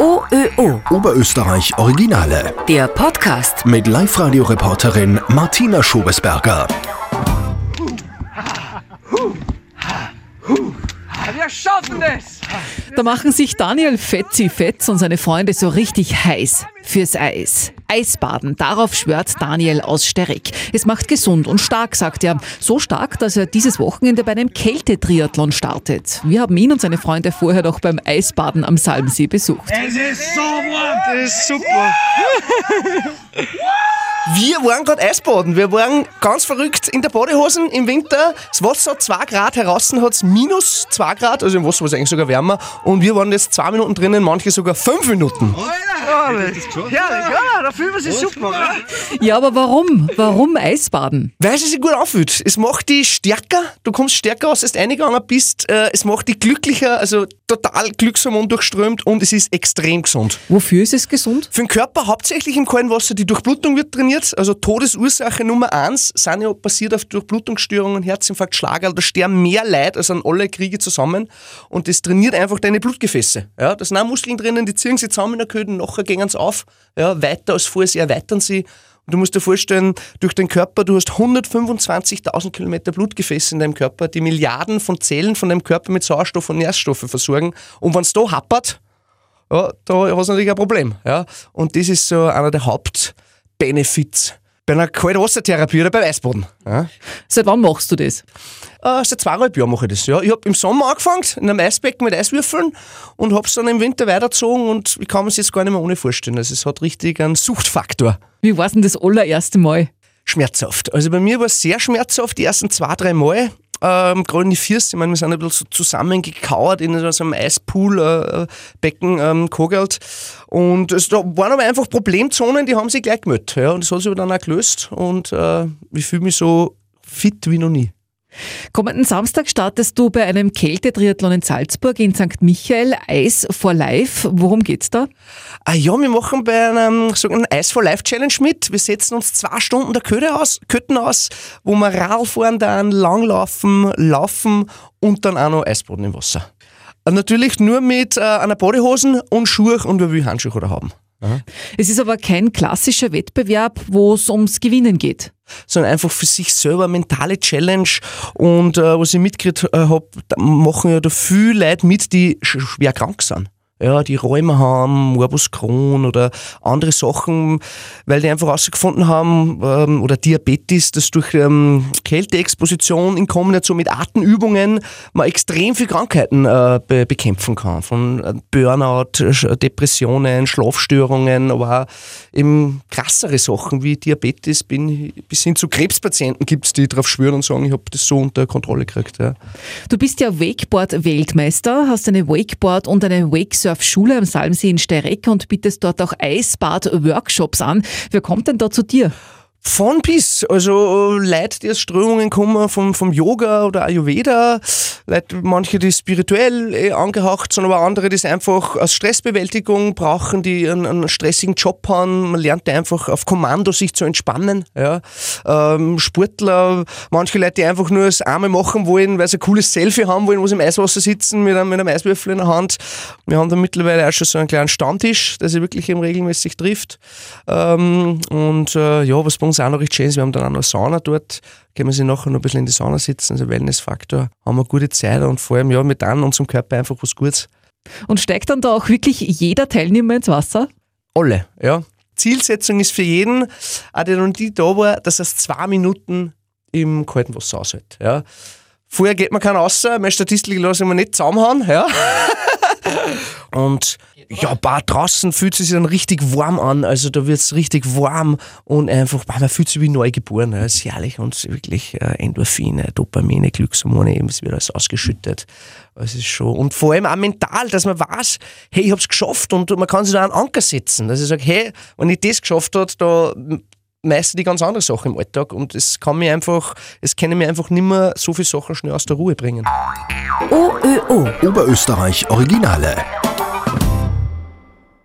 OÖO. Oberösterreich Originale. Der Podcast. Mit Live-Radio-Reporterin Martina Schobesberger. Wir schaffen das! Da machen sich Daniel Fetzi Fetz und seine Freunde so richtig heiß fürs Eis. Eisbaden, darauf schwört Daniel aus Sterek. Es macht gesund und stark, sagt er. So stark, dass er dieses Wochenende bei einem Kältetriathlon startet. Wir haben ihn und seine Freunde vorher noch beim Eisbaden am Salmsee besucht. Es ist so warm, das ist super. Wir waren gerade Eisbaden. Wir waren ganz verrückt in der Badehosen im Winter. Das Wasser hat 2 Grad, draußen hat es minus 2 Grad, also im Wasser war es eigentlich sogar wärmer. Und wir waren jetzt 2 Minuten drinnen, manche sogar 5 Minuten. Herrlich, ja, da fühlen wir sich super. Oder? Ja, aber warum? Warum Eisbaden? Weil es sich gut anfühlt. Es macht dich stärker, du kommst stärker aus, als du reingegangen bist. Äh, Es macht dich glücklicher, also total Glückshormon durchströmt und es ist extrem gesund. Wofür ist es gesund? Für den Körper hauptsächlich im kalten Wasser, die Durchblutung wird trainiert. Also Todesursache Nummer eins sind ja basiert auf Durchblutungsstörungen, Herzinfarkt, Schlager. Da sterben mehr Leute als an alle Kriege zusammen. Und das trainiert einfach deine Blutgefäße. Ja, da sind auch Muskeln drinnen, die ziehen sich zusammen in der Köden, nachher gehen sie auf. Ja, weiter als vorher, sie erweitern sie. Und du musst dir vorstellen, durch den Körper, du hast 125.000 Kilometer Blutgefäße in deinem Körper, die Milliarden von Zellen von deinem Körper mit Sauerstoff und Nährstoffe versorgen. Und wenn es da happert, ja, da hast du natürlich ein Problem. Ja? Und das ist so einer der Hauptbenefits bei einer Kaltwassertherapie oder beim Eisbaden. Ja? Seit wann machst du das? Äh, seit zweieinhalb Jahren mache ich das. Ja. Ich habe im Sommer angefangen, in einem Eisbecken mit Eiswürfeln und habe es dann im Winter weitergezogen und ich kann mir das jetzt gar nicht mehr ohne vorstellen. Also es hat richtig einen Suchtfaktor. Wie war denn das allererste Mal? Schmerzhaft. Also bei mir war es sehr schmerzhaft, die ersten zwei, drei Mal. Ähm, gerade in die Füße, ich meine, wir sind ein bisschen so zusammengekauert in so einem Eispool-Becken ähm, kogelt. Und es, da waren aber einfach Problemzonen, die haben sich gleich gemeldet. Ja, und das hat sich aber dann auch gelöst und äh, ich fühle mich so fit wie noch nie. Kommenden Samstag startest du bei einem Kältetriathlon in Salzburg in St. Michael, Eis for Life. Worum geht's da? Ah ja, wir machen bei einem sogenannten Ice for Life Challenge mit. Wir setzen uns zwei Stunden der Kötte aus, Kötten aus, wo wir Radl fahren, dann langlaufen, laufen und dann auch noch Eisboden im Wasser. Äh, Natürlich nur mit äh, einer Badehosen und Schuhe und wir will Handschuhe oder haben. Es ist aber kein klassischer Wettbewerb, wo es ums Gewinnen geht. sondern einfach für sich selber eine mentale Challenge. Und äh, was ich mitgekriegt äh, habe, machen ja da viele Leute mit, die sch schwer krank sind. Ja, die Rheuma haben, Morbus Crohn oder andere Sachen, weil die einfach herausgefunden haben, ähm, oder Diabetes, dass durch ähm, Kälteexposition in Kombination mit Atemübungen man extrem viele Krankheiten äh, be bekämpfen kann. Von äh, Burnout, Depressionen, Schlafstörungen, aber auch eben krassere Sachen wie Diabetes bin, bis hin zu Krebspatienten gibt es, die darauf schwören und sagen, ich habe das so unter Kontrolle gekriegt. Ja. Du bist ja Wakeboard-Weltmeister, hast eine Wakeboard- und eine Wakesurf-Schule am Salmsee in Steyrek und bietest dort auch Eisbad-Workshops an. Wer kommt denn da zu dir? Von bis, also äh, Leute, die aus Strömungen kommen vom, vom Yoga oder Ayurveda, Leute, manche, die spirituell eh angehaucht sind, aber andere, die es einfach aus Stressbewältigung brauchen, die einen, einen stressigen Job haben. Man lernt einfach auf Kommando sich zu entspannen. Ja. Ähm, Sportler, manche Leute, die einfach nur das einmal machen wollen, weil sie ein cooles Selfie haben wollen, wo sie im Eiswasser sitzen mit einem, mit einem Eiswürfel in der Hand. Wir haben da mittlerweile auch schon so einen kleinen Stammtisch, der sich wirklich eben regelmäßig trifft. Ähm, und äh, ja, was bei uns auch noch recht schön ist, wir haben dann auch noch eine Sauna dort, können wir sich nachher noch ein bisschen in die Sauna sitzen, also Wellnessfaktor, haben wir gute Zeit und vor allem ja mit an unserem Körper einfach was Gutes. Und steigt dann da auch wirklich jeder Teilnehmer ins Wasser? Alle, ja. Zielsetzung ist für jeden, auch der noch nie da war, dass er zwei Minuten im kalten Wasser aushält. Ja. Vorher geht man keinen raus, meine Statistik lasse ich mir nicht zusammenhauen. Ja. Und ja, bah, draußen fühlt es sich dann richtig warm an. Also da wird es richtig warm und einfach, man fühlt sich wie neu geboren. Ja. Das ist herrlich und wirklich äh, Endorphine, Dopamine, Glückshormone, eben, es wird alles ausgeschüttet. Es ist schon. Und vor allem auch mental, dass man weiß, hey, ich habe es geschafft und man kann sich da einen Anker setzen. Dass ich sage, hey, wenn ich das geschafft habe, da meistern die ganz andere Sachen im Alltag und es kann mir einfach, es können mir einfach nicht mehr so viele Sachen schnell aus der Ruhe bringen. OÖO. Oberösterreich Originale.